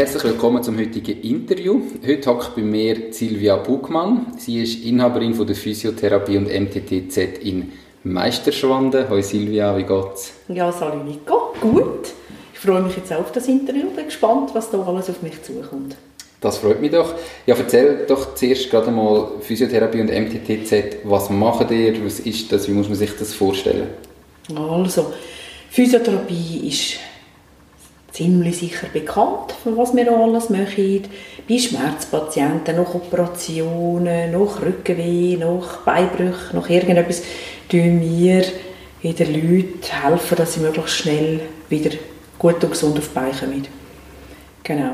Herzlich willkommen zum heutigen Interview. Heute hockt bei mir Silvia Bugmann. Sie ist Inhaberin von der Physiotherapie und MTTZ in Meisterschwanden. Hallo Silvia, wie geht's? Ja, salut Nico. Gut. Ich freue mich jetzt auch auf das Interview. Bin gespannt, was da alles auf mich zukommt. Das freut mich doch. Ja, erzähl doch zuerst gerade mal Physiotherapie und MTTZ. Was macht ihr? Was ist das? Wie muss man sich das vorstellen? Also, Physiotherapie ist ziemlich sicher bekannt, von was wir alles machen. Bei Schmerzpatienten, nach Operationen, nach Rückenweh, nach Beinbrüchen, nach irgendetwas, tun wir den Leuten helfen, dass sie möglichst schnell wieder gut und gesund auf die Beine kommen. Genau.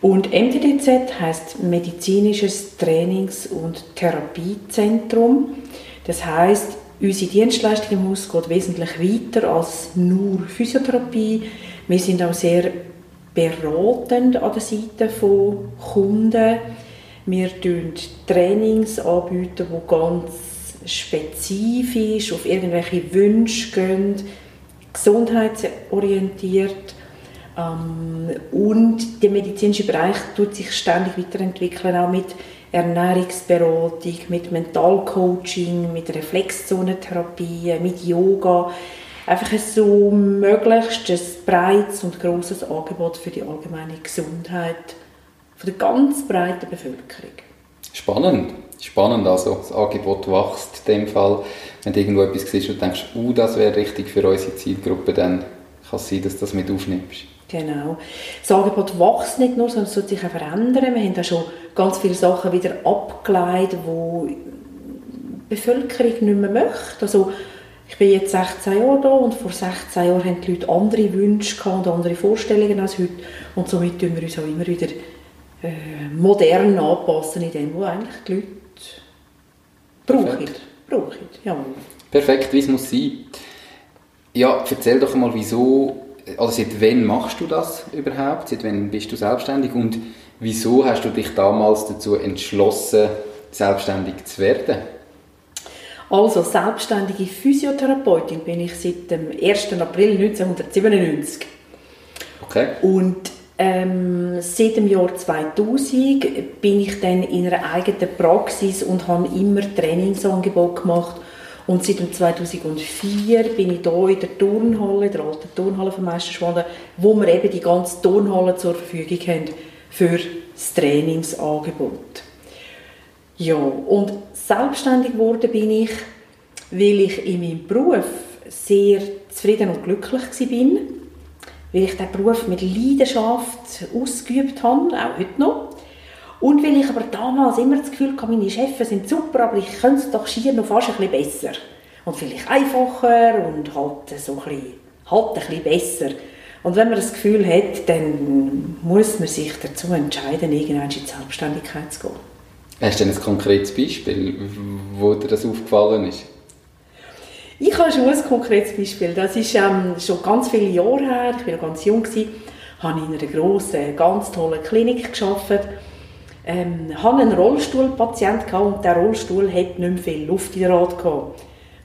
Und MTDZ heißt Medizinisches Trainings- und Therapiezentrum. Das heißt, unsere Dienstleistung im Haus geht wesentlich weiter als nur Physiotherapie. Wir sind auch sehr beratend an der Seite von Kunden. Wir bieten Trainings anbieten, die ganz spezifisch auf irgendwelche Wünsche gehen, gesundheitsorientiert ähm, und der medizinische Bereich tut sich ständig weiterentwickeln, auch mit Ernährungsberatung, mit Mentalcoaching, mit Reflexzonentherapie, mit Yoga. Einfach so möglichst ein breites und großes Angebot für die allgemeine Gesundheit von der ganz breiten Bevölkerung. Spannend, spannend. Also das Angebot wächst in dem Fall. Wenn du irgendwo etwas siehst und denkst, uh, das wäre richtig für unsere Zielgruppe, dann kann es sein, dass du das mit aufnimmst. Genau. Das Angebot wächst nicht nur, sondern es wird sich auch verändern. Wir haben da schon ganz viele Sachen wieder abgeleitet, die die Bevölkerung nicht mehr möchte. Also, ich bin jetzt 16 Jahre da und vor 16 Jahren haben die Leute andere Wünsche und andere Vorstellungen als heute. Und somit tun wir uns auch immer wieder äh, modern anpassen in dem, was eigentlich die Leute brauchen. brauchen. Ja. Perfekt, wie es muss sein. Ja, erzähl doch mal, wieso also seit wann machst du das überhaupt? Seit wann bist du selbstständig und wieso hast du dich damals dazu entschlossen, selbstständig zu werden? Also selbstständige Physiotherapeutin bin ich seit dem 1. April 1997. Okay. Und ähm, seit dem Jahr 2000 bin ich dann in einer eigenen Praxis und habe immer Trainingsangebote gemacht und seit 2004 bin ich hier in der Turnhalle, der alten Turnhalle von Meisterschwanden, wo wir eben die ganze Turnhalle zur Verfügung haben für das Trainingsangebot. Ja, und selbstständig geworden bin ich, weil ich in meinem Beruf sehr zufrieden und glücklich war, weil ich diesen Beruf mit Leidenschaft ausgeübt habe, auch heute noch. Und weil ich aber damals immer das Gefühl hatte, meine Chefs sind super, aber ich könnte es doch schier noch fast ein bisschen besser. Und vielleicht einfacher und halt so ein bisschen, halt ein bisschen besser. Und wenn man das Gefühl hat, dann muss man sich dazu entscheiden, irgendwann in die Selbstständigkeit zu gehen. Hast du ein konkretes Beispiel, wo dir das aufgefallen ist? Ich habe schon ein konkretes Beispiel. Das ist ähm, schon ganz viele Jahre her. Ich war ganz jung. Ich habe in einer grossen, ganz tollen Klinik gearbeitet ähm, hatte einen Rollstuhlpatient und der Rollstuhl hat nicht mehr viel Luft in der Rad.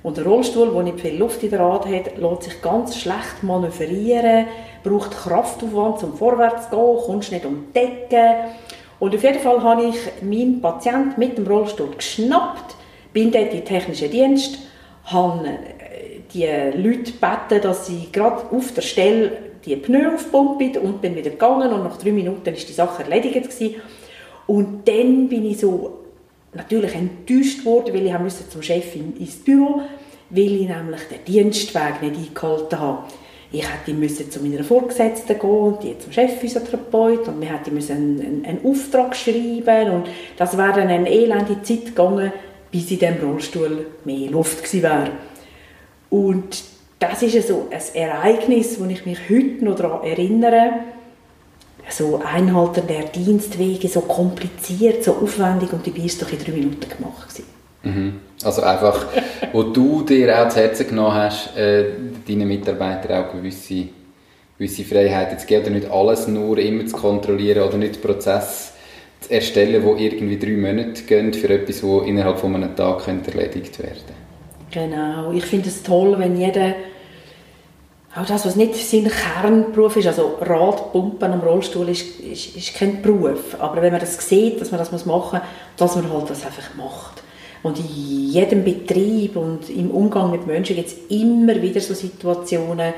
Und der Rollstuhl, der nicht viel Luft in der Rad hat, lässt sich ganz schlecht manövrieren, braucht Kraftaufwand zum Vorwärts zu gehen, kommst nicht um die Decke. Und auf jeden Fall habe ich meinen Patienten mit dem Rollstuhl geschnappt, bin dort in den technischen Dienst, habe äh, die Leute gebeten, dass sie gerade auf der Stelle die Pneu aufpumpen und bin wieder gegangen und nach drei Minuten ist die Sache erledigt gewesen. Und dann bin ich so natürlich enttäuscht worden, weil ich musste zum Chef ins Büro, weil ich nämlich den Dienstweg nicht eingehalten habe. Ich hätte müssen zu meiner Vorgesetzten gehen und die zum Chefphysiotherapeut und wir hätten müssen einen, einen, einen Auftrag schreiben und das wäre dann eine elende Zeit gegangen, bis in diesem Rollstuhl mehr Luft gewesen wäre. Und das ist so ein Ereignis, wo ich mich heute noch daran erinnere, so Einhalten der Dienstwege, so kompliziert, so aufwendig und die war doch in drei Minuten gemacht. Gewesen. Mhm. Also einfach, wo du dir auch zu Herzen genommen hast, äh, deinen Mitarbeitern auch gewisse, gewisse Freiheiten zu geben oder nicht alles nur immer zu kontrollieren oder nicht Prozess zu erstellen, wo irgendwie drei Monate gehen für etwas, das innerhalb von einem Tag könnte erledigt werden. Genau, ich finde es toll, wenn jeder auch das, was nicht sein Kernberuf ist, also Radpumpen am Rollstuhl ist, ist, ist kein Beruf, aber wenn man das sieht, dass man das machen muss, dass man halt das einfach macht. Und in jedem Betrieb und im Umgang mit Menschen gibt es immer wieder so Situationen, äh,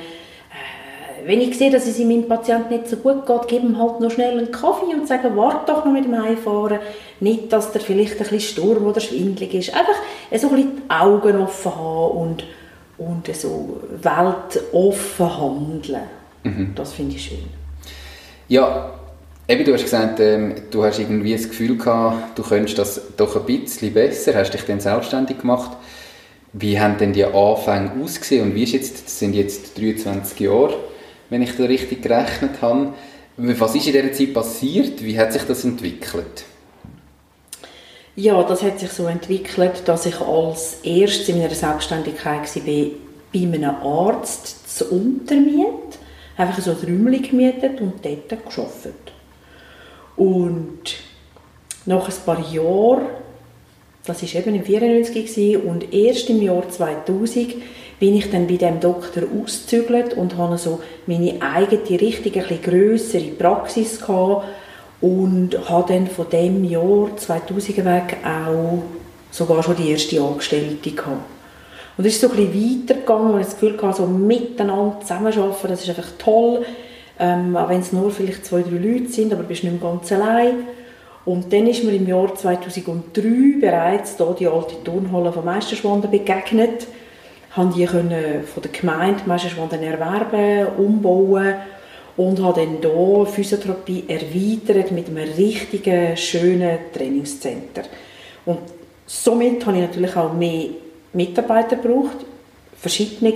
wenn ich sehe, dass es meinem Patienten nicht so gut geht, gebe ihm halt noch schnell einen Kaffee und sage, warte doch noch mit dem Heimfahren. Nicht, dass der vielleicht ein bisschen Sturm oder schwindelig ist. Einfach so ein bisschen die Augen offen haben und, und so weltoffen handeln. Mhm. Das finde ich schön. Ja, Eben, du hast gesagt, ähm, du hast irgendwie das Gefühl gehabt, du könntest das doch ein bisschen besser, hast dich dann selbstständig gemacht. Wie haben denn die Anfänge ausgesehen und wie ist jetzt, das sind jetzt 23 Jahre, wenn ich da richtig gerechnet habe. Was ist in dieser Zeit passiert? Wie hat sich das entwickelt? Ja, das hat sich so entwickelt, dass ich als erstes in meiner Selbstständigkeit war, bei einem Arzt zu Untermiet, einfach so ein Räumchen gemietet und dort gearbeitet. Und nach ein paar Jahren, das war eben im 94 und erst im Jahr 2000 bin ich dann bei dem Doktor ausgezügelt und hatte so meine eigene, richtige, ein grössere Praxis gehabt und habe dann von dem Jahr 2000 weg auch sogar schon die erste Angestellte gehabt. Und es ist so ein bisschen weitergegangen und ich das Gefühl hatte, so miteinander zusammenarbeiten, das ist einfach toll. Ähm, auch wenn es nur vielleicht zwei, drei Leute sind, aber du bist nicht mehr ganz allein. Und dann ist mir im Jahr 2003 bereits hier die alte Turnhalle von Meisterschwanden begegnet. Haben die können von der Gemeinde Meisterschwanden erwerben, umbauen und habe dann hier Physiotherapie erweitert mit einem richtigen, schönen Trainingscenter. Und somit habe ich natürlich auch mehr Mitarbeiter gebraucht, verschiedene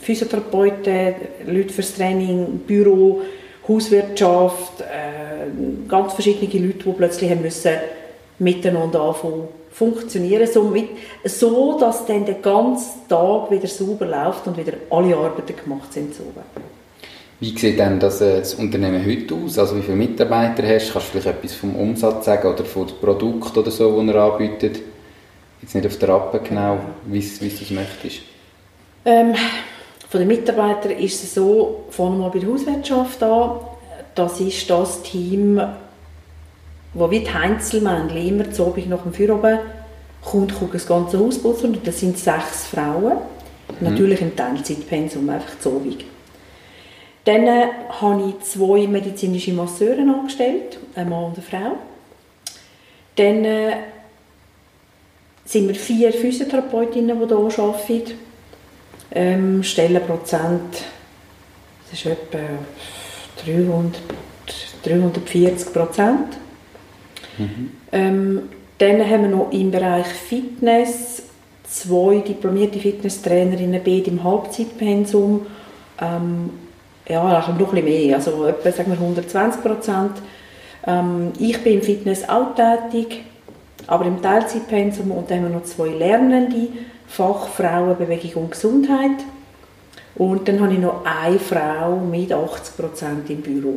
Physiotherapeuten, Leute fürs Training, Büro, Hauswirtschaft, äh, ganz verschiedene Leute, die plötzlich haben müssen miteinander anfangen funktionieren, so, mit, so dass dann der ganze Tag wieder sauber läuft und wieder alle Arbeiten gemacht sind. Sauber. Wie sieht denn das, äh, das Unternehmen heute aus? Also wie viele Mitarbeiter hast du? Kannst du vielleicht etwas vom Umsatz sagen oder vom Produkt oder so, das er anbietet? Jetzt nicht auf der Rappe genau, wie, wie du es möchtest. Ähm, von den Mitarbeitern ist es so, fangen wir mal bei der Hauswirtschaft an, das ist das Team, wo wie die Heinzelmännchen immer zu Abend nach dem Feierabend kommt, guckt das ganze Haus putzen und das sind sechs Frauen, mhm. natürlich im Teilzeitpensum, einfach zu Abend. Dann äh, habe ich zwei medizinische Masseure angestellt, ein Mann und eine Frau. Dann äh, sind wir vier Physiotherapeutinnen, die hier arbeiten ähm, Stellenprozent, das ist etwa 300, 340 Prozent. Mhm. Ähm, dann haben wir noch im Bereich Fitness zwei diplomierte Fitnesstrainerinnen, beide im Halbzeitpensum. Ähm, ja, noch ein bisschen mehr, also etwa sagen wir 120 Prozent. Ähm, ich bin im Fitness auch tätig, aber im Teilzeitpensum und dann haben wir noch zwei Lernende, Fach Frauenbewegung und Gesundheit. Und dann habe ich noch eine Frau mit 80% im Büro.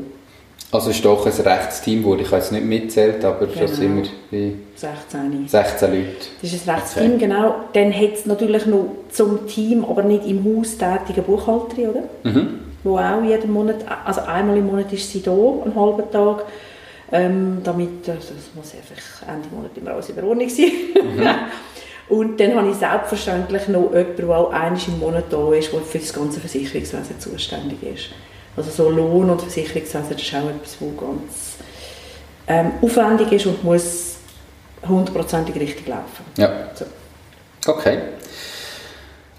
Also es ist doch ein Rechtsteam, das ich jetzt nicht mitzählt, aber genau. schon sind wir bei 16. 16 Leuten. Das ist ein Rechtsteam, okay. genau. Dann hat es natürlich noch zum Team, aber nicht im Haus tätige Buchhalterin, oder? Mhm. Wo auch jeden Monat, also einmal im Monat ist sie da, einen halben Tag, ähm, damit, also das muss einfach Ende Monat immer alles in der Ordnung sein. Mhm. Und dann habe ich selbstverständlich noch jemanden, der auch einmal im Monat da ist, der für das ganze Versicherungswesen zuständig ist. Also so Lohn- und Versicherungswesen, das ist auch etwas, das ganz ähm, aufwendig ist und muss hundertprozentig richtig laufen. Ja. So. Okay.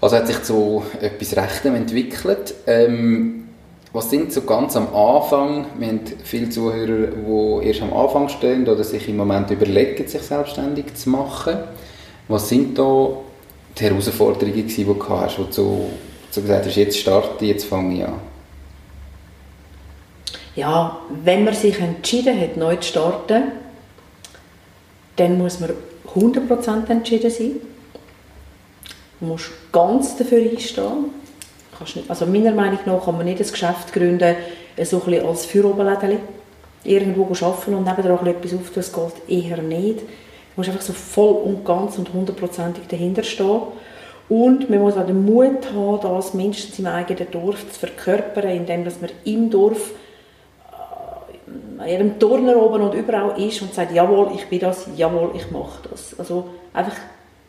Also hat sich so etwas Rechtem entwickelt. Ähm, was sind so ganz am Anfang, wir haben viele Zuhörer, die erst am Anfang stehen oder sich im Moment überlegen, sich selbstständig zu machen. Was sind da die Herausforderungen, die du hast, wo du so gesagt hast, jetzt starte, jetzt fange ich an? Ja, wenn man sich entschieden hat, neu zu starten, dann muss man 100% entschieden sein. Du musst ganz dafür einstehen. Nicht, also meiner Meinung nach kann man nicht ein Geschäft gründen, so ein bisschen als Führoberlädeli. Irgendwo arbeiten und nebenan etwas auftun, das geht eher nicht. Musst einfach so voll und ganz und hundertprozentig dahinter stehen. Und man muss auch den Mut haben, das mindestens im eigenen Dorf zu verkörpern, indem dass man im Dorf äh, an jedem Turner oben und überall ist und sagt, jawohl, ich bin das, jawohl, ich mache das. Also einfach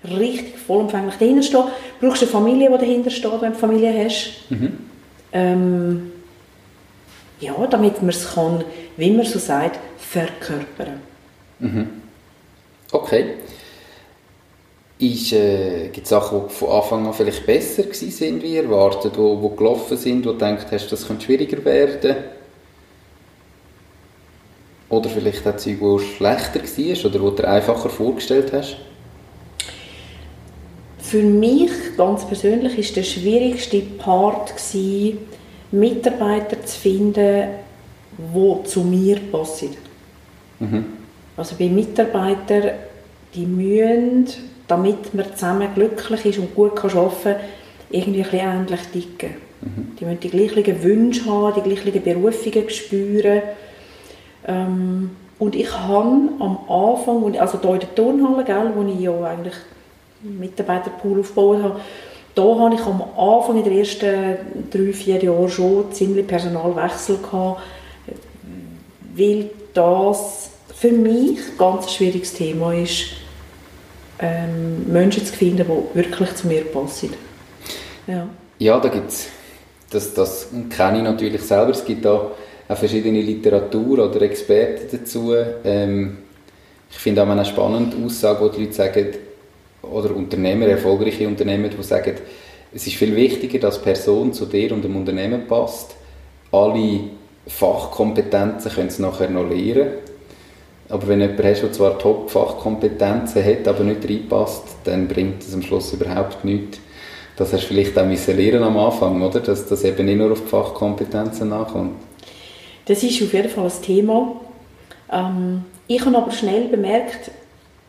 richtig vollumfänglich dahinter stehen. Du brauchst eine Familie, die dahinter steht, wenn du eine Familie hast. Mhm. Ähm, ja, damit man es kann, wie man so sagt, verkörpern. Mhm. Okay. äh, Gibt es Sachen, die von Anfang an vielleicht besser waren wie erwartet, die, die gelaufen sind, wo du denkst, hast, das könnte schwieriger werden? Oder vielleicht auch Zeug, die schlechter war oder die du dir einfacher vorgestellt hast? Für mich ganz persönlich ist der schwierigste Part gewesen, Mitarbeiter zu finden, die zu mir passen. Mhm. Also bei Mitarbeitern, die müssen, damit man zusammen glücklich ist und gut arbeiten kann, irgendwie ein bisschen ähnlich ticken. Mhm. Die müssen die gleichen Wünsche haben, die gleichen Berufungen spüren. Ähm, und ich habe am Anfang, also hier in der Turnhalle, gell, wo ich ja eigentlich Mitarbeiterpool aufgebaut habe, da habe ich am Anfang in den ersten drei, vier Jahren schon ziemlich Personalwechsel gehabt, weil das für mich ein ganz schwieriges Thema ist, ähm, Menschen zu finden, die wirklich zu mir passen. Ja, ja da gibt es, das, das kenne ich natürlich selber, es gibt da auch verschiedene Literatur oder Experten dazu. Ähm, ich finde auch eine spannende Aussage, wo die Leute sagen, oder Unternehmer, erfolgreiche Unternehmer, die sagen, es ist viel wichtiger, dass Person zu dir und dem Unternehmen passt. Alle Fachkompetenzen können sie nachher noch lernen. Aber wenn jemand hast, der zwar Top-Fachkompetenzen hat, aber nicht reinpasst, dann bringt es am Schluss überhaupt nichts. Das hast du vielleicht auch lernen am Anfang, oder? Dass das eben nicht nur auf die Fachkompetenzen nachkommt. Das ist auf jeden Fall ein Thema. Ähm, ich habe aber schnell bemerkt,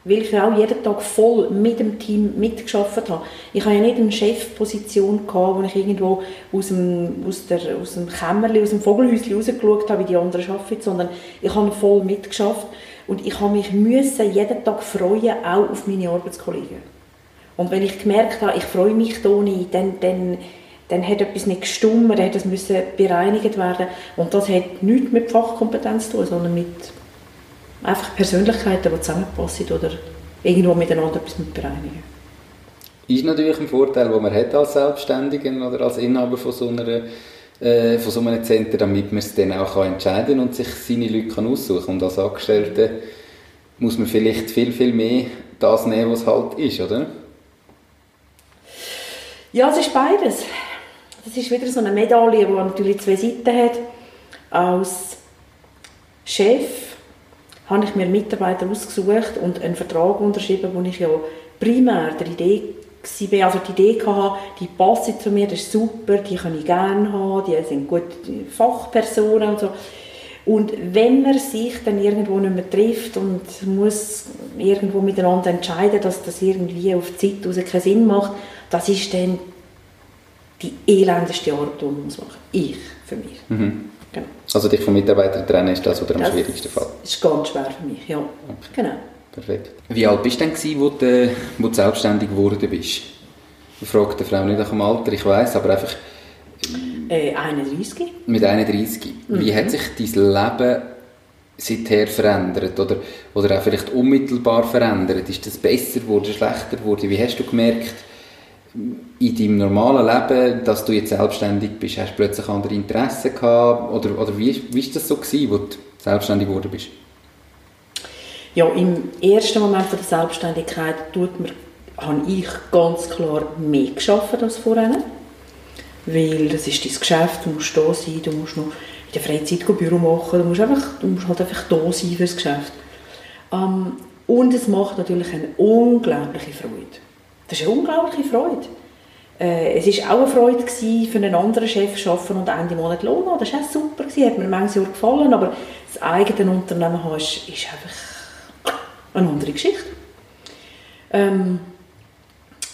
weil ich auch jeden Tag voll mit dem Team mitgeschafft habe. Ich habe ja nicht eine Chefposition gehabt, wo ich irgendwo aus dem, aus der, aus dem Kämmerli, aus dem Vogelhäuschen rausgeschaut habe, wie die anderen arbeiten, sondern ich habe voll mitgeschafft und ich habe mich müssen jeden Tag freuen, auch auf meine Arbeitskollegen. Und wenn ich gemerkt habe, ich freue mich da nicht, dann, dann, dann hat etwas nicht gestummt, dann es müssen bereinigt werden und das hat nichts mit Fachkompetenz zu tun, sondern mit einfach Persönlichkeiten, die zusammenpassen oder irgendwo miteinander etwas mit bereinigen. Ist natürlich ein Vorteil, den man hat als Selbstständiger oder als Inhaber von so einer äh, von so einem Center, damit man es dann auch entscheiden kann und sich seine Leute kann aussuchen kann. Und als Angestellte muss man vielleicht viel, viel mehr das nehmen, was halt ist, oder? Ja, es ist beides. Das ist wieder so eine Medaille, die natürlich zwei Seiten hat. Als Chef habe ich mir Mitarbeiter ausgesucht und einen Vertrag unterschrieben, wo ich ja primär der Idee war, also die Idee hatte, die passen zu mir, das ist super, die kann ich gerne haben, die sind gute Fachpersonen und so. Und wenn man sich dann irgendwo nicht mehr trifft und muss irgendwo miteinander entscheiden, dass das irgendwie auf die Zeit raus keinen Sinn macht, das ist dann die elendeste Arbeit, die man machen muss. Ich, für mich. Mhm. Also dich von Mitarbeitern trennen ist das, was am schwierigsten Fall? Das ist ganz schwer für mich, ja. Okay. Genau. Perfekt. Wie alt bist du denn, gewesen, wo du, wo du selbstständig geworden bist? Ich frage die Frau nicht nach dem Alter, ich weiß, aber einfach... Äh, 31. Mit 31. Mhm. Wie hat sich dein Leben seither verändert? Oder, oder auch vielleicht unmittelbar verändert? Ist das besser geworden, schlechter geworden? Wie hast du gemerkt, in deinem normalen Leben, dass du jetzt selbstständig bist, hast du plötzlich andere Interessen gehabt? Oder, oder wie, ist das so gewesen, als du selbstständig geworden bist? Ja, im ersten Moment der Selbstständigkeit tut mir, habe ich ganz klar mehr geschafft als vorher. Weil das ist dein Geschäft, du musst da sein, du musst noch in der Freizeit Büro machen, du musst, einfach, du musst halt einfach da sein für das Geschäft. Ähm, und es macht natürlich eine unglaubliche Freude. Das ist eine unglaubliche Freude. Äh, es war auch eine Freude, gewesen, für einen anderen Chef zu arbeiten und Ende Monat Lohn haben. Das war auch super, gewesen, hat mir manches Jahr gefallen, aber das eigene Unternehmen haben, ist, ist einfach eine andere Geschichte. Ähm,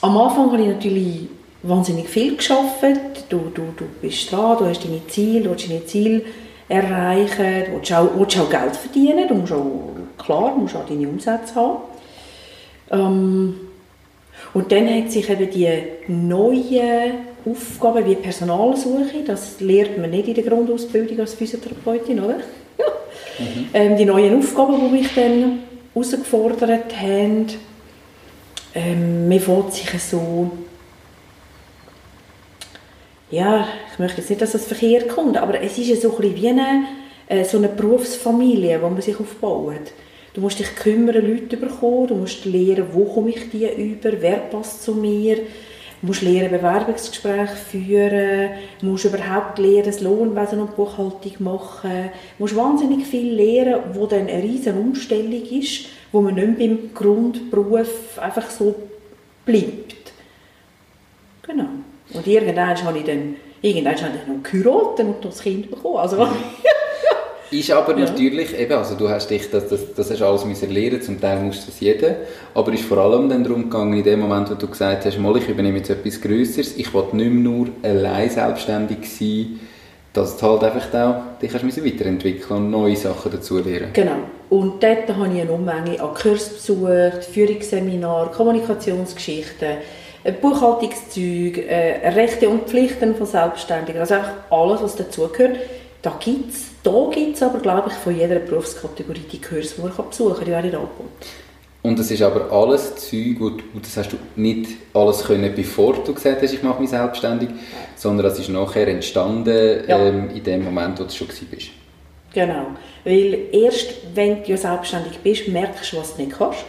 am Anfang habe ich natürlich wahnsinnig viel geschafft. Du, du, du bist dran, du hast deine Ziele, du willst deine Ziele erreichen, du willst auch, willst auch Geld verdienen, du musst auch, klar, musst auch deine Umsätze haben. Ähm, und dann hat sich eben die neue Aufgaben wie Personalsuche, das lernt man nicht in der Grundausbildung als Physiotherapeutin, oder? Mhm. Ähm, die neuen Aufgaben, die mich dann herausgefordert haben, ähm, man fängt sich so ja, ich möchte jetzt nicht, dass das verkehrt kommt, aber es ist so ein wie eine, äh, so eine Berufsfamilie, wo man sich aufbaut. Du musst dich kümmern, Leute bekommen, du musst lernen, wo komme ich die über, wer passt zu mir, du musst lernen, Bewerbungsgespräche führen, du musst überhaupt lernen, das Lohnwesen und Buchhaltung machen, du musst wahnsinnig viel lernen, wo dann eine riesige Umstellung ist, wo man nicht beim Grundberuf einfach so bleibt. Genau. Und irgendwann habe ich dann, irgendwann habe ich dann noch geheiratet und das Kind bekommen. Also, Ist aber ja. natürlich, eben, also du hast dich, das, das, das hast alles müssen lernen, zum Teil musst du das jeder, aber ist vor allem dann darum gegangen, in dem Moment, wo du gesagt hast, mal, ich übernehme jetzt etwas Größeres, ich will nicht mehr nur allein selbstständig sein, dass du halt einfach auch dich hast weiterentwickeln und neue Sachen dazu lernen. Genau. Und dort habe ich eine Unmenge an Kurse besucht, Führungsseminar, Kommunikationsgeschichten, äh, Buchhaltungszeug, äh, Rechte und Pflichten von Selbstständigen, also einfach alles, was dazugehört. Da gibt es da gibt's aber, glaube ich, von jeder Berufskategorie die Kurse, die man besuchen kann, die werden angeboten. Und das ist aber alles Zeug, wo du, das hast du nicht alles können, bevor du gesagt hast, ich mache mich selbstständig, sondern das ist nachher entstanden ja. ähm, in dem Moment, wo du schon bist. Genau, weil erst wenn du selbstständig bist, merkst du, was du nicht kannst.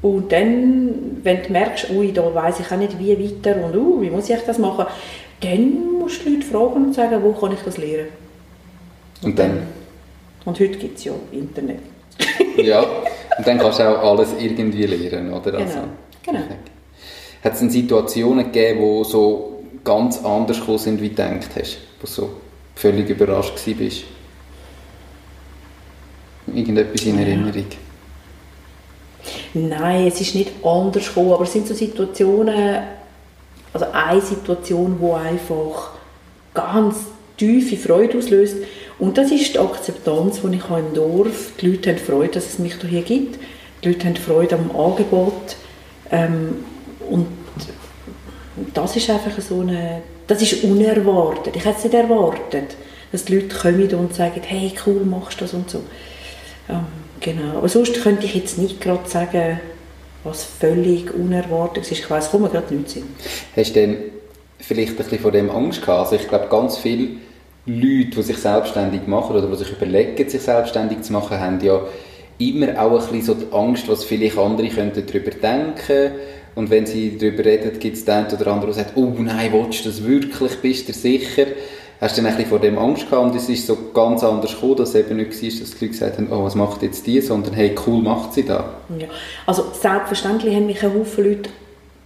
Und dann, wenn du merkst, ui, da weiss ich auch nicht, wie weiter und uh, wie muss ich das machen, dann musst du die Leute fragen und sagen, wo kann ich das lernen. Und, und dann? Und heute gibt es ja Internet. ja, und dann kannst du auch alles irgendwie lernen, oder? Genau, also, genau. Hat es Situationen gegeben, wo so ganz anders gekommen sind, wie du gedacht hast? Wo du so völlig überrascht warst? Irgendetwas in Erinnerung? Nein, es ist nicht anders gekommen, aber es sind so Situationen, also eine Situation, wo einfach ganz tiefe Freude auslöst und das ist die Akzeptanz, die ich habe im Dorf Die Leute haben Freude, dass es mich hier gibt. Die Leute haben Freude am Angebot. Ähm, und das ist einfach so eine... Das ist unerwartet. Ich hätte es nicht erwartet, dass die Leute kommen und sagen, hey, cool, machst du das und so. Ähm, genau. Aber sonst könnte ich jetzt nicht gerade sagen, was völlig unerwartet ist. Ich weiß, kommen gerade nichts Sinn. Hast du denn vielleicht ein bisschen vor dem Angst gehabt? Also ich glaube, ganz viele Leute, die sich selbstständig machen oder die sich überlegen, sich selbstständig zu machen, haben ja immer auch ein bisschen so die Angst, was vielleicht andere könnten darüber denken. Und wenn sie darüber reden, gibt es den oder andere, der sagt, oh nein, willst du das wirklich, bist du sicher? Hast du dann ein bisschen vor dem Angst gehabt? Und es ist so ganz anders gekommen, dass eben nicht war, dass die Leute gesagt haben, oh, was macht jetzt die, sondern hey, cool macht sie da. Ja, also selbstverständlich haben mich ein Haufen Leute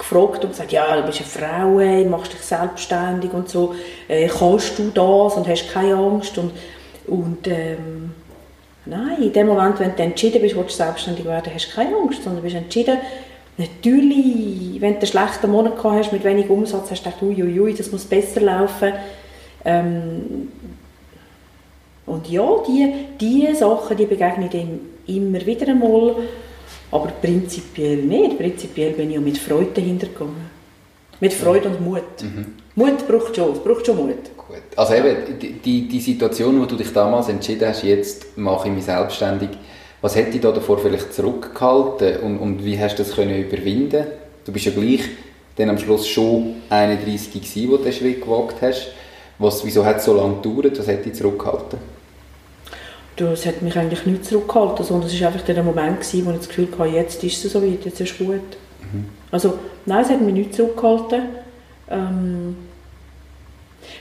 gefragt und gesagt, ja, du bist eine Frau, ey, machst dich selbstständig und so, äh, kannst du das und hast keine Angst? Und, und ähm, nein, in dem Moment, wenn du entschieden bist, willst du selbstständig werden, hast du keine Angst, sondern bist entschieden, natürlich, wenn du einen schlechten Monat gehabt hast, mit wenig Umsatz, hast du gedacht, uiuiui, das muss besser laufen, ähm, und ja, die, die Sachen, die begegnen dem immer wieder einmal aber prinzipiell nicht. Prinzipiell bin ich ja mit Freude dahinter gegangen. Mit Freude und Mut. Mhm. Mut braucht schon, es braucht schon Mut. Gut. Also eben, die, die Situation, wo du dich damals entschieden hast, jetzt mache ich mich selbstständig, was hätte dich da davor vielleicht zurückgehalten und, und wie hast du das können überwinden Du bist ja gleich dann am Schluss schon 31 gewesen, wo du den Schritt gewagt hast. Was, wieso hat es so lange gedauert? Was hätte dich zurückgehalten? Das hat mich eigentlich nicht zurückgehalten, sondern es war einfach der Moment, gewesen, wo ich das Gefühl hatte, jetzt ist es so weit, jetzt ist es gut. Mhm. Also nein, es hat mich nicht zurückgehalten. Ähm,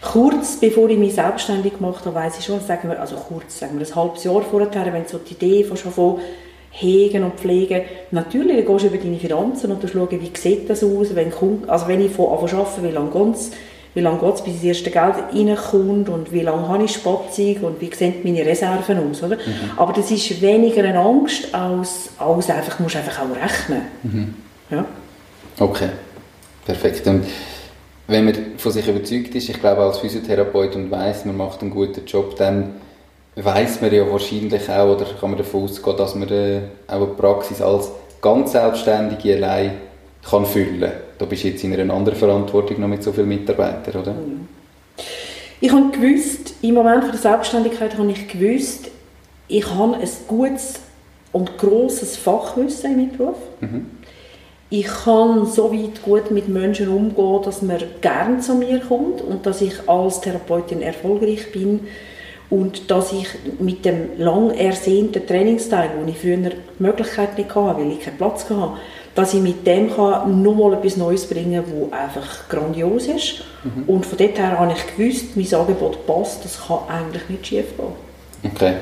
kurz bevor ich mich selbstständig gemacht habe, weiss ich schon, sagen wir, also kurz, sagen wir ein halbes Jahr vorher, wenn so die Idee von schon von hegen und pflegen, natürlich gehst du über deine Finanzen und schaust, wie sieht das aus, wenn, also wenn ich von arbeiten, wie lange geht wie lange geht es, bis das erste Geld reinkommt und wie lange habe ich Spatzig und wie sehen meine Reserven aus, oder? Mhm. Aber das ist weniger eine Angst, als, als einfach, musst einfach auch rechnen. Mhm. Ja. Okay, perfekt. Und wenn man von sich überzeugt ist, ich glaube als Physiotherapeut und weiß, man macht einen guten Job, dann weiß man ja wahrscheinlich auch, oder kann man davon ausgehen, dass man äh, auch eine Praxis als ganz selbstständige allein kann füllen. Da bist du jetzt in einer anderen Verantwortung noch mit so vielen Mitarbeitern, oder? Ich habe gewusst, im Moment der Selbstständigkeit habe ich gewusst, ich habe ein gutes und grosses Fachwissen in meinem Beruf. Mhm. Ich kann so weit gut mit Menschen umgehen, dass man gern zu mir kommt und dass ich als Therapeutin erfolgreich bin und dass ich mit dem lang ersehnten Trainingsteil, wo ich früher die Möglichkeit nicht hatte, weil ich keinen Platz hatte, dass ich mit dem kann nochmal etwas Neues bringen kann, das einfach grandios ist. Mhm. Und von dort her habe ich gewusst, mein Angebot passt, das kann eigentlich nicht schief gehen. Okay.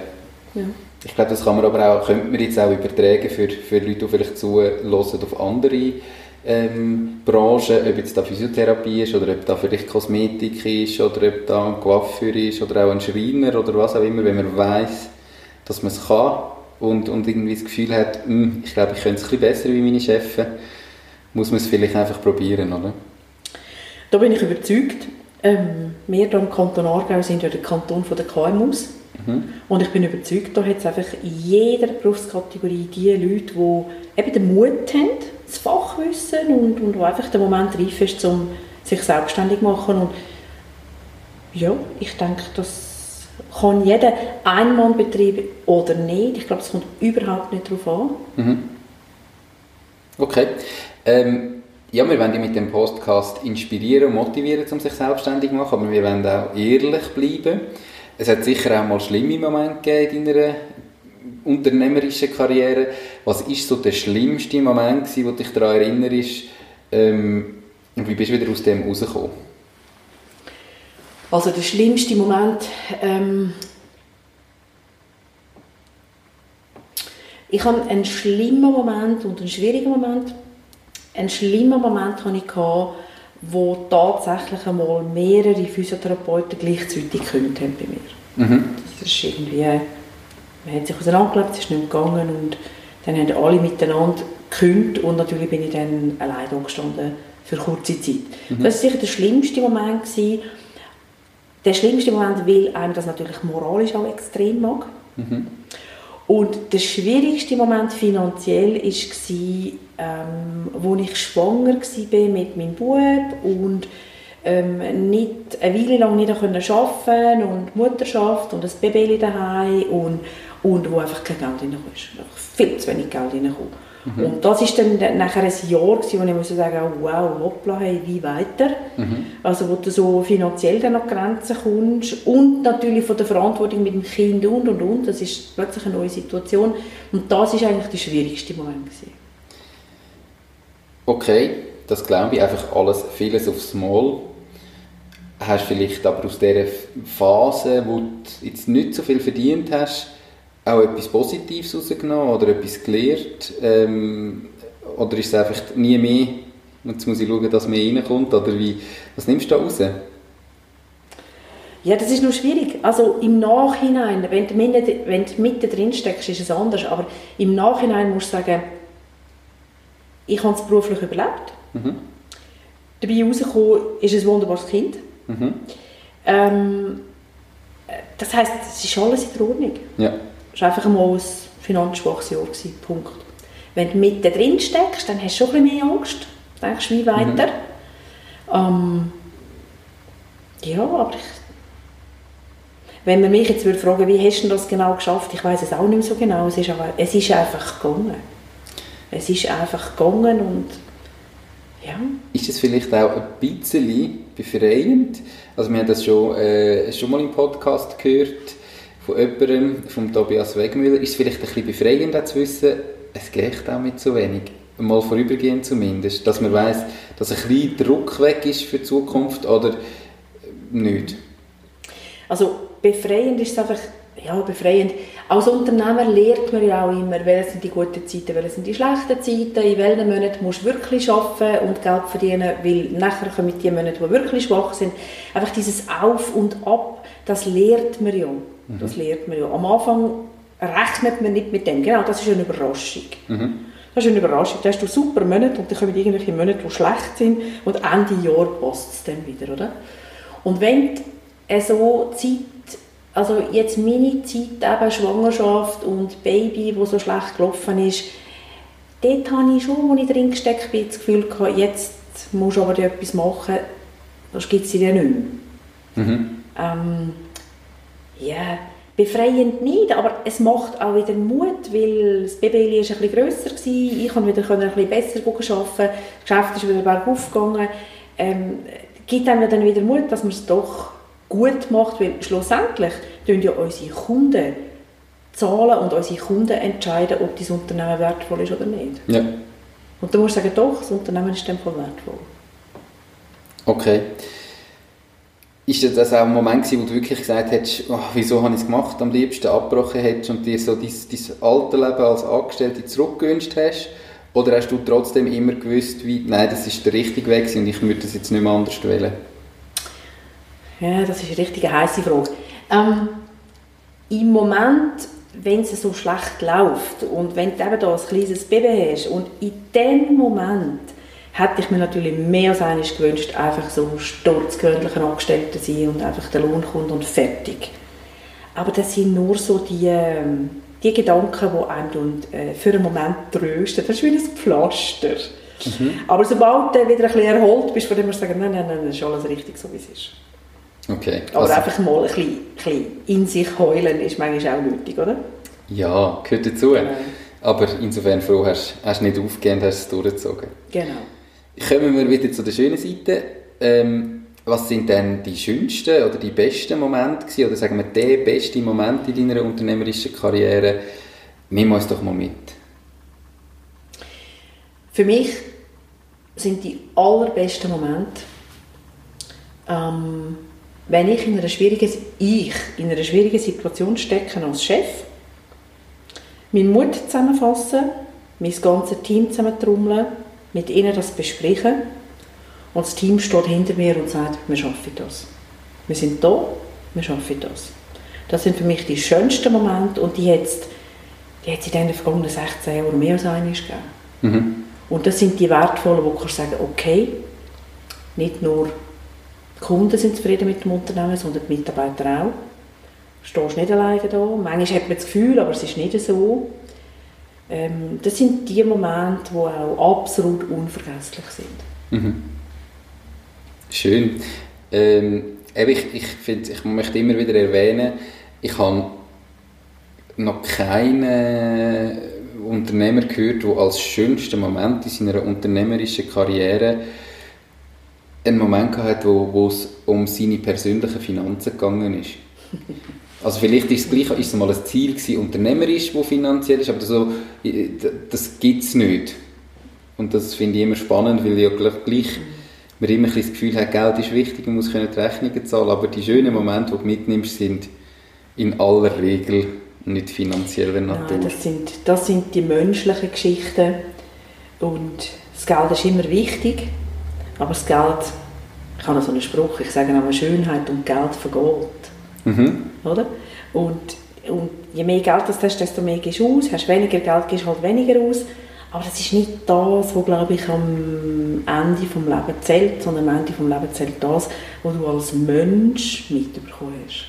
Ja. Ich glaube, das kann man aber auch, könnte man jetzt auch übertragen für, für Leute, die vielleicht zuhören auf andere ähm, Branchen, ob jetzt da Physiotherapie ist oder ob da vielleicht Kosmetik ist oder ob da ein Coiffeur ist oder auch ein Schreiner oder was auch immer, wenn man weiß, dass man es kann und, und irgendwie das Gefühl hat, hm, ich glaube, ich könnte es ein bisschen besser wie meine Chefin, muss man es vielleicht einfach probieren, oder? Da bin ich überzeugt. Ähm, wir hier im Kanton Aargau sind ja der Kanton der KMUs. Mhm. Und ich bin überzeugt, da hat es einfach in jeder Berufskategorie die Leute, die eben den Mut haben, das Fachwissen und, und wo einfach der Moment reif ist, um sich selbstständig zu machen. Und ja, ich denke, das kann jeder Einmannbetrieb oder nicht. Ich glaube, es kommt überhaupt nicht darauf an. Mhm. Okay. Ähm, ja, wir wollen dich mit dem Podcast inspirieren und motivieren, um sich selbstständig zu machen, aber wir wollen auch ehrlich bleiben. Es hat sicher auch mal schlimme Momente gegeben in deiner unternehmerischen Karriere. Was ist so der schlimmste Moment, gewesen, wo dich daran erinnerst? Ähm, und wie bist du wieder aus dem rausgekommen? Also der schlimmste Moment... Ähm ich habe einen schlimmen Moment und einen schwierigen Moment. Einen schlimmen Moment hatte ich, wo tatsächlich einmal mehrere Physiotherapeuten gleichzeitig gekündigt haben bei mir. Mhm. Das ist irgendwie, man hat sich auseinandergelebt, es ist nicht gegangen und dann haben alle miteinander gekündigt und natürlich bin ich dann allein da gestanden für kurze Zeit. Mhm. Das war sicher der schlimmste Moment. Gewesen. Der schlimmste Moment, weil einem das natürlich moralisch auch extrem mag. Mhm. Und der schwierigste Moment finanziell war, ähm, wo ich schwanger war mit meinem Bub und ähm, nicht, eine Weile lang nicht arbeiten und Mutterschaft und ein Baby daheim und, und wo einfach kein Geld reinkommt. Einfach viel zu wenig Geld reinkommt. Mhm. Und das war dann nachher ein Jahr, gewesen, wo ich muss sagen oh, wow, hoppla, hey, wie weiter? Mhm. Also wo du so finanziell dann an Grenzen kommst und natürlich von der Verantwortung mit dem Kind und und und, das ist plötzlich eine neue Situation und das ist eigentlich der schwierigste Moment gewesen. Okay, das glaube ich, einfach alles, vieles aufs Mal. Hast vielleicht aber aus dieser Phase, wo du jetzt nicht so viel verdient hast, auch etwas Positives rausgenommen oder etwas gelernt? Ähm, oder ist es einfach nie mehr, jetzt muss ich schauen, dass mehr reinkommt? Oder wie, was nimmst du da raus? Ja, das ist noch schwierig. Also im Nachhinein, wenn du, wenn du mitten drin steckst, ist es anders. Aber im Nachhinein musst du sagen, ich habe es beruflich überlebt. Mhm. Dabei rausgekommen ist ein wunderbares Kind. Mhm. Ähm, das heisst, es ist alles in der Ordnung. Ja. Es war einfach mal ein finanzschwaches Jahr. Gewesen, Punkt. Wenn du mitten drin steckst, dann hast du schon ein bisschen mehr Angst. Denkst wie weiter. Mhm. Ähm, ja, aber ich, wenn man mich jetzt würde fragen, wie hast du das genau geschafft, ich weiß es auch nicht mehr so genau. Es ist, aber, es ist einfach gegangen. Es ist einfach gegangen und ja. Ist es vielleicht auch ein bisschen befreiend? Also wir haben das schon, äh, schon mal im Podcast gehört, von jemandem, von Tobias Wegmüller, ist es vielleicht ein bisschen befreiend zu wissen, es geht auch mit so wenig. Mal vorübergehend zumindest. Dass man weiß, dass ein bisschen Druck weg ist für die Zukunft oder nicht. Also befreiend ist es einfach, ja befreiend. Als Unternehmer lernt man ja auch immer, welche sind die guten Zeiten, welche sind die schlechten Zeiten, in welchen Monaten musst du wirklich arbeiten und Geld verdienen, weil nachher kommen die Monate, die wirklich schwach sind. Einfach dieses Auf und Ab, das lernt man ja. Das lernt man ja. Am Anfang rechnet man nicht mit dem. Genau, das ist eine Überraschung. Mhm. Das ist eine Überraschung. Da hast du super Monate und dann kommen irgendwelche Monate, die schlecht sind und Ende Jahr passt es dann wieder, oder? Und wenn du so Zeit, also jetzt meine Zeit, eben Schwangerschaft und Baby, wo so schlecht gelaufen ist, dort habe ich schon, als ich drin gesteckt bin, das Gefühl gehabt, jetzt musst du aber etwas machen, das gibt es dir nicht mehr. Mhm. Ähm, ja, befreiend nicht, aber es macht auch wieder Mut, weil das Baby war ein bisschen grösser, gewesen, ich konnte wieder ein bisschen besser arbeiten, das Geschäft ist wieder bergauf gegangen. Ähm, gibt einem dann wieder Mut, dass man es doch gut macht, weil schlussendlich tun ja unsere Kunden zahlen und unsere Kunden entscheiden, ob das Unternehmen wertvoll ist oder nicht. Ja. Und du musst sagen, doch, das Unternehmen ist dann voll wertvoll. Okay. Ist das auch ein Moment gewesen, wo du wirklich gesagt hättest, oh, wieso habe ich es gemacht, am liebsten abgebrochen hättest und dir so dein, dein alte Leben als Angestellte zurückgewünscht hast? Oder hast du trotzdem immer gewusst, wie, nein, das ist der richtige Weg und ich würde das jetzt nicht mehr anders wählen? Ja, das ist eine richtig heiße Frage. Ähm, Im Moment, wenn es so schlecht läuft und wenn du eben da ein kleines Baby hast und in dem Moment hätte ich mir natürlich mehr als eines gewünscht, einfach so sturzgewöhnlicher Angestellter sein und einfach der Lohn kommt und fertig. Aber das sind nur so die, ähm, die Gedanken, die einem äh, für einen Moment trösten. Das ist wie ein Pflaster. Mhm. Aber sobald du wieder ein bisschen erholt bist, von dem du sagen, nein, nein, nein, das ist alles richtig, so wie es ist. Okay. Aber also, einfach mal ein bisschen, ein bisschen, in sich heulen ist manchmal auch nötig, oder? Ja, gehört dazu. Genau. Aber insofern froh hast du nicht aufgegeben, hast es durchgezogen. Genau. Kommen wir wieder zu der schönen Seite. Ähm, was sind denn die schönsten oder die besten Momente gewesen, oder sagen wir der beste Moment in deiner unternehmerischen Karriere? Nimm uns doch mal mit. Für mich sind die allerbesten Momente, ähm, wenn ich in einer schwierigen, ich in einer schwierigen Situation stecke als Chef, meinen Mut zusammenfassen, mein ganzes Team zusammentrommeln, mit ihnen das besprechen und das Team steht hinter mir und sagt, wir schaffen das. Wir sind da, wir schaffen das. Das sind für mich die schönsten Momente und die hat es die in den vergangenen 16 Jahren mehr als einmal gegeben. Mhm. Und das sind die wertvollen, wo du sagen, okay, nicht nur die Kunden sind zufrieden mit dem Unternehmen, sondern die Mitarbeiter auch. Du stehst nicht alleine da. Manchmal hat man das Gefühl, aber es ist nicht so. Ähm, das sind die Momente, die auch absolut unvergesslich sind. Mhm. Schön. Ähm, ich, ich, find, ich möchte immer wieder erwähnen, ich habe noch keinen Unternehmer gehört, der als schönsten Moment in seiner unternehmerischen Karriere einen Moment hatte, wo, wo es um seine persönlichen Finanzen gegangen ist. Also vielleicht ist es gleich, ist es mal ein Ziel gewesen, unternehmerisch, wo finanziell ist, aber so, das gibt es nicht. Und das finde ich immer spannend, weil ja gleich man immer ein das Gefühl hat, Geld ist wichtig, man muss die Rechnungen zahlen, aber die schönen Momente, die du mitnimmst, sind in aller Regel nicht finanzieller Natur. Nein, das sind, das sind die menschlichen Geschichten und das Geld ist immer wichtig, aber das Geld, ich habe so einen Spruch, ich sage auch, Schönheit und Geld vergeht. Mhm. Oder? Und, und je mehr Geld du hast, desto mehr gehst du aus. Hast weniger Geld, gehst halt weniger aus. Aber das ist nicht das, was glaube ich am Ende des Lebens zählt, sondern am Ende des Lebens zählt das, was du als Mensch mitbekommen hast.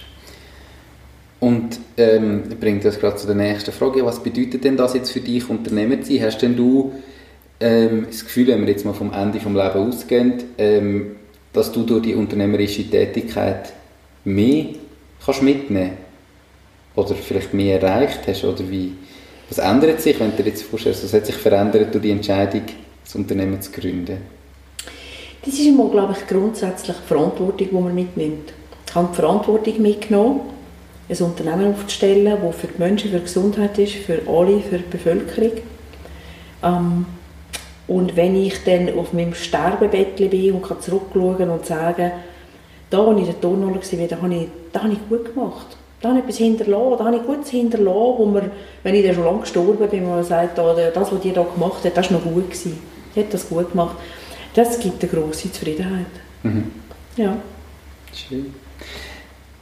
Und ähm, bringt das gerade zu der nächsten Frage. Was bedeutet denn das jetzt für dich, Unternehmer zu sein? Hast denn du ähm, das Gefühl, wenn wir jetzt mal vom Ende des Lebens ausgehen, ähm, dass du durch die unternehmerische Tätigkeit mehr kannst mitnehmen oder vielleicht mehr erreicht hast oder wie was ändert sich, wenn du dir jetzt vorstellst, was hat sich verändert durch die Entscheidung, das Unternehmen zu gründen? Das ist einmal, glaube ich, grundsätzlich die Verantwortung, die man mitnimmt. Ich habe die Verantwortung mitgenommen, ein Unternehmen aufzustellen, das für die Menschen, für die Gesundheit ist, für alle, für die Bevölkerung. Ähm, und wenn ich dann auf meinem Sterbebett bin und kann zurückschauen und sagen, da, als ich in der Turnhalle war, da habe ich, da habe ich gut gemacht. Da habe ich etwas hinterlassen, da habe ich Gutes hinterlassen, wo man, wenn ich dann schon lange gestorben bin, man sagt, oh, das, was die da gemacht hat, das war noch gut. Gewesen. Die hat das gut gemacht. Das gibt eine grosse Zufriedenheit. Mhm. Ja. Schön.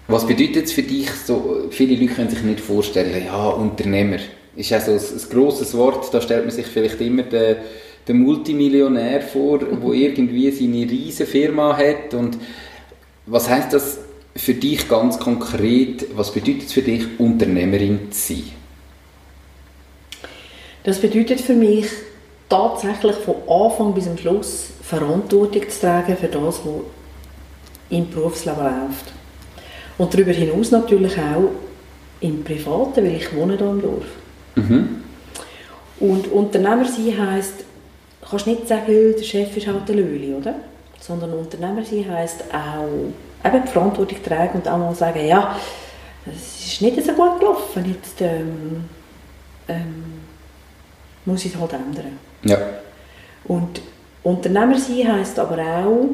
Was bedeutet es für dich, so, viele Leute können sich nicht vorstellen, ja, Unternehmer, ist ja so ein, ein grosses Wort, da stellt man sich vielleicht immer den, den Multimillionär vor, der irgendwie seine riesige Firma hat und was heißt das für dich ganz konkret, was bedeutet es für dich, Unternehmerin zu sein? Das bedeutet für mich tatsächlich von Anfang bis zum Schluss Verantwortung zu tragen für das, was im Berufsleben läuft. Und darüber hinaus natürlich auch im Privaten, weil ich wohne hier im Dorf. Mhm. Und Unternehmer sein heisst, du kannst nicht sagen, der Chef ist halt der Löli, oder? Sondern Unternehmer sein heisst auch eben die Verantwortung tragen und auch mal sagen, ja, es ist nicht so gut gelaufen, jetzt ähm, ähm, muss ich es halt ändern. Ja. Und Unternehmer sein heisst aber auch,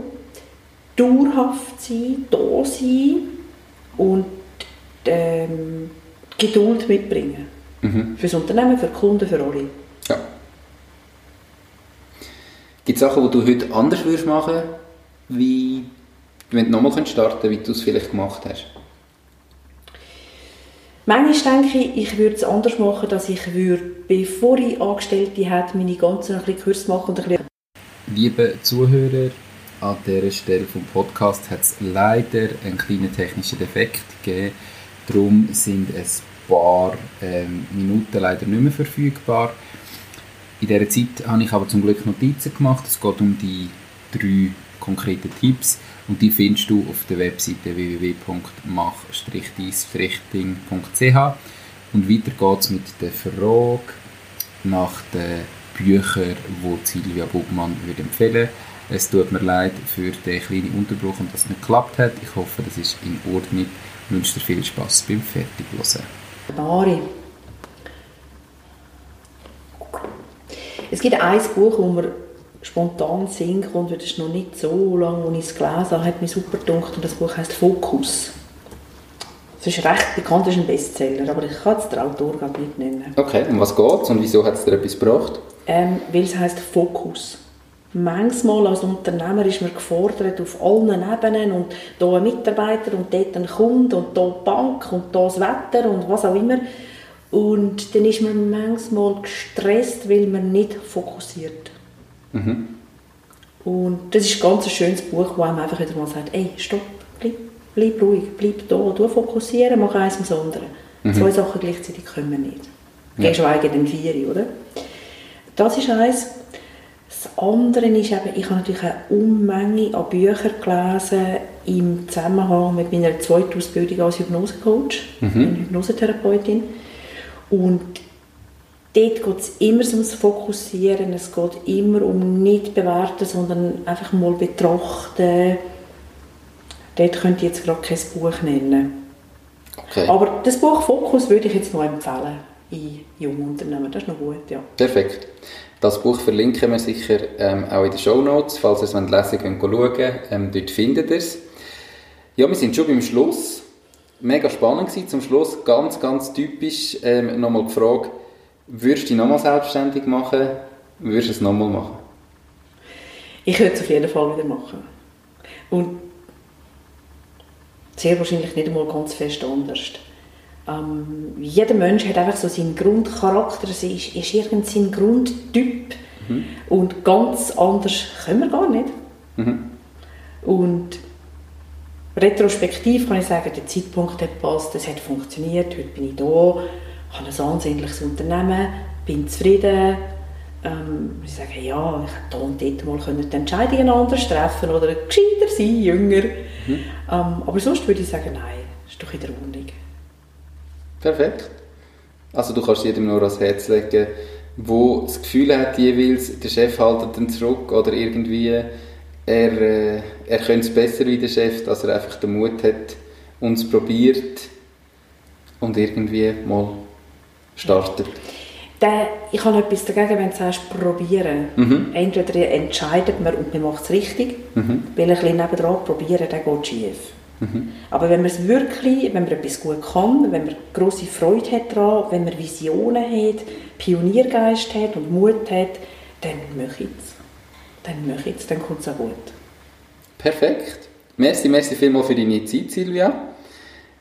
dauerhaft sein, da sein und ähm, Geduld mitbringen. Mhm. Für das Unternehmen, für die Kunden, für alle. Ja. Gibt es Sachen, die du heute anders würdest machen wie wenn du nochmal starten könntest, wie du es vielleicht gemacht hast? Manchmal denke ich, ich würde es anders machen, dass ich würde, bevor ich Angestellte hätte, meine ganzen ein Kurs machen und ein bisschen Liebe Zuhörer, an dieser Stelle vom Podcast hat es leider einen kleinen technischen Defekt gegeben. Darum sind ein paar ähm, Minuten leider nicht mehr verfügbar. In dieser Zeit habe ich aber zum Glück Notizen gemacht. Es geht um die drei konkreten Tipps und die findest du auf der Webseite www.mach-dies-richting.ch und weiter geht es mit der Frage nach den Büchern, die Silvia Bubmann würde empfehlen es tut mir leid für den kleinen Unterbruch und dass es nicht geklappt hat. Ich hoffe, das ist in Ordnung. Ich wünsche dir viel Spaß beim Fertiglosen. Bari. Es gibt ein Buch, wo mir spontan Sinn kommt, das ist noch nicht so lange, als ich es gelesen habe, hat mir super gedacht und das Buch heißt Fokus. Es ist recht bekannt, es ist ein Bestseller, aber ich kann es den Autor gerade nicht nennen. Okay, um was geht es und wieso hat es dir etwas gebracht? Ähm, weil es heißt Fokus. Manchmal als Unternehmer ist man gefordert auf allen Ebenen und hier ein Mitarbeiter und dort ein Kunde und hier die Bank und hier das Wetter und was auch immer. Und dann ist man manchmal gestresst, weil man nicht fokussiert. Mhm. Und das ist ein ganz schönes Buch, wo einem einfach wieder mal sagt, ey, stopp, bleib, bleib ruhig, bleib da, du fokussieren, mach eins ums andere. Mhm. Zwei Sachen gleichzeitig können wir nicht. Ja. Geschweige denn vier, oder? Das ist eins. Das andere ist eben, ich habe natürlich eine Unmenge an Büchern gelesen im Zusammenhang mit meiner zweiten Ausbildung als Hypnosecoach, mhm. Hypnosetherapeutin. Und dort geht es immer ums Fokussieren, es geht immer um nicht bewerten, sondern einfach mal betrachten. Dort könnte ich jetzt gerade kein Buch nennen. Okay. Aber das Buch Fokus würde ich jetzt noch empfehlen in jungen Unternehmen. Das ist noch gut, ja. Perfekt. Das Buch verlinken wir sicher ähm, auch in den Show Notes, falls ihr es lesen wollt, schauen ähm, Dort findet ihr es. Ja, wir sind schon beim Schluss. Mega spannend gewesen. Zum Schluss ganz, ganz typisch ähm, nochmal die Frage, würdest du dich nochmal selbstständig machen? Würdest du es nochmal machen? Ich würde es auf jeden Fall wieder machen. Und sehr wahrscheinlich nicht einmal ganz fest anders. Ähm, jeder Mensch hat einfach so seinen Grundcharakter, es ist, ist irgendein Grundtyp mhm. und ganz anders können wir gar nicht. Mhm. Und retrospektiv kann ich sagen, der Zeitpunkt hat gepasst, es hat funktioniert, heute bin ich da, habe ein ansehnliches Unternehmen, bin zufrieden. Ähm, ich sage, ja, ich hätte da und dort mal können die Entscheidungen anders treffen oder gescheiter sein, jünger. Mhm. Ähm, aber sonst würde ich sagen, nein, ist doch in der Ordnung. Perfekt. Also du kannst jedem nur ans Herz legen, wo das Gefühl hat jeweils, der Chef haltet ihn zurück oder irgendwie er, äh, er könnte es besser wie der Chef, dass er einfach den Mut hat und es probiert und irgendwie mal startet. Der, ich habe etwas dagegen, wenn du sagst, probieren. Mhm. Entweder entscheidet man und man macht es richtig, mhm. weil ein bisschen nebendran probieren, dann geht es schief. Mhm. Aber wenn man es wirklich, wenn man etwas gut kann, wenn man große Freude hat daran, wenn man Visionen hat, Pioniergeist hat und Mut hat, dann mache ich es. Dann mache ich es, dann kommt es auch gut. Perfekt. Merci, merci vielmals für deine Zeit, Silvia.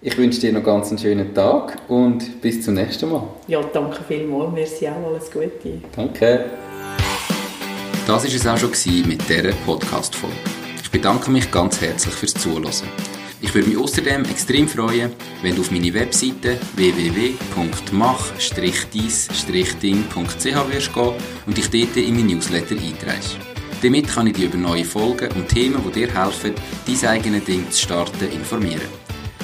Ich wünsche dir noch ganz einen schönen Tag und bis zum nächsten Mal. Ja, danke vielmals. Merci auch. Alles Gute. Danke. Das war es auch schon mit dieser Podcast-Folge. Ich bedanke mich ganz herzlich fürs Zuhören. Ich würde mich außerdem extrem freuen, wenn du auf meine Webseite www.mach-dies-ding.ch wirst gehen und dich dort in mein Newsletter einträgst. Damit kann ich dich über neue Folgen und Themen, die dir helfen, dein eigenes Ding zu starten, informieren.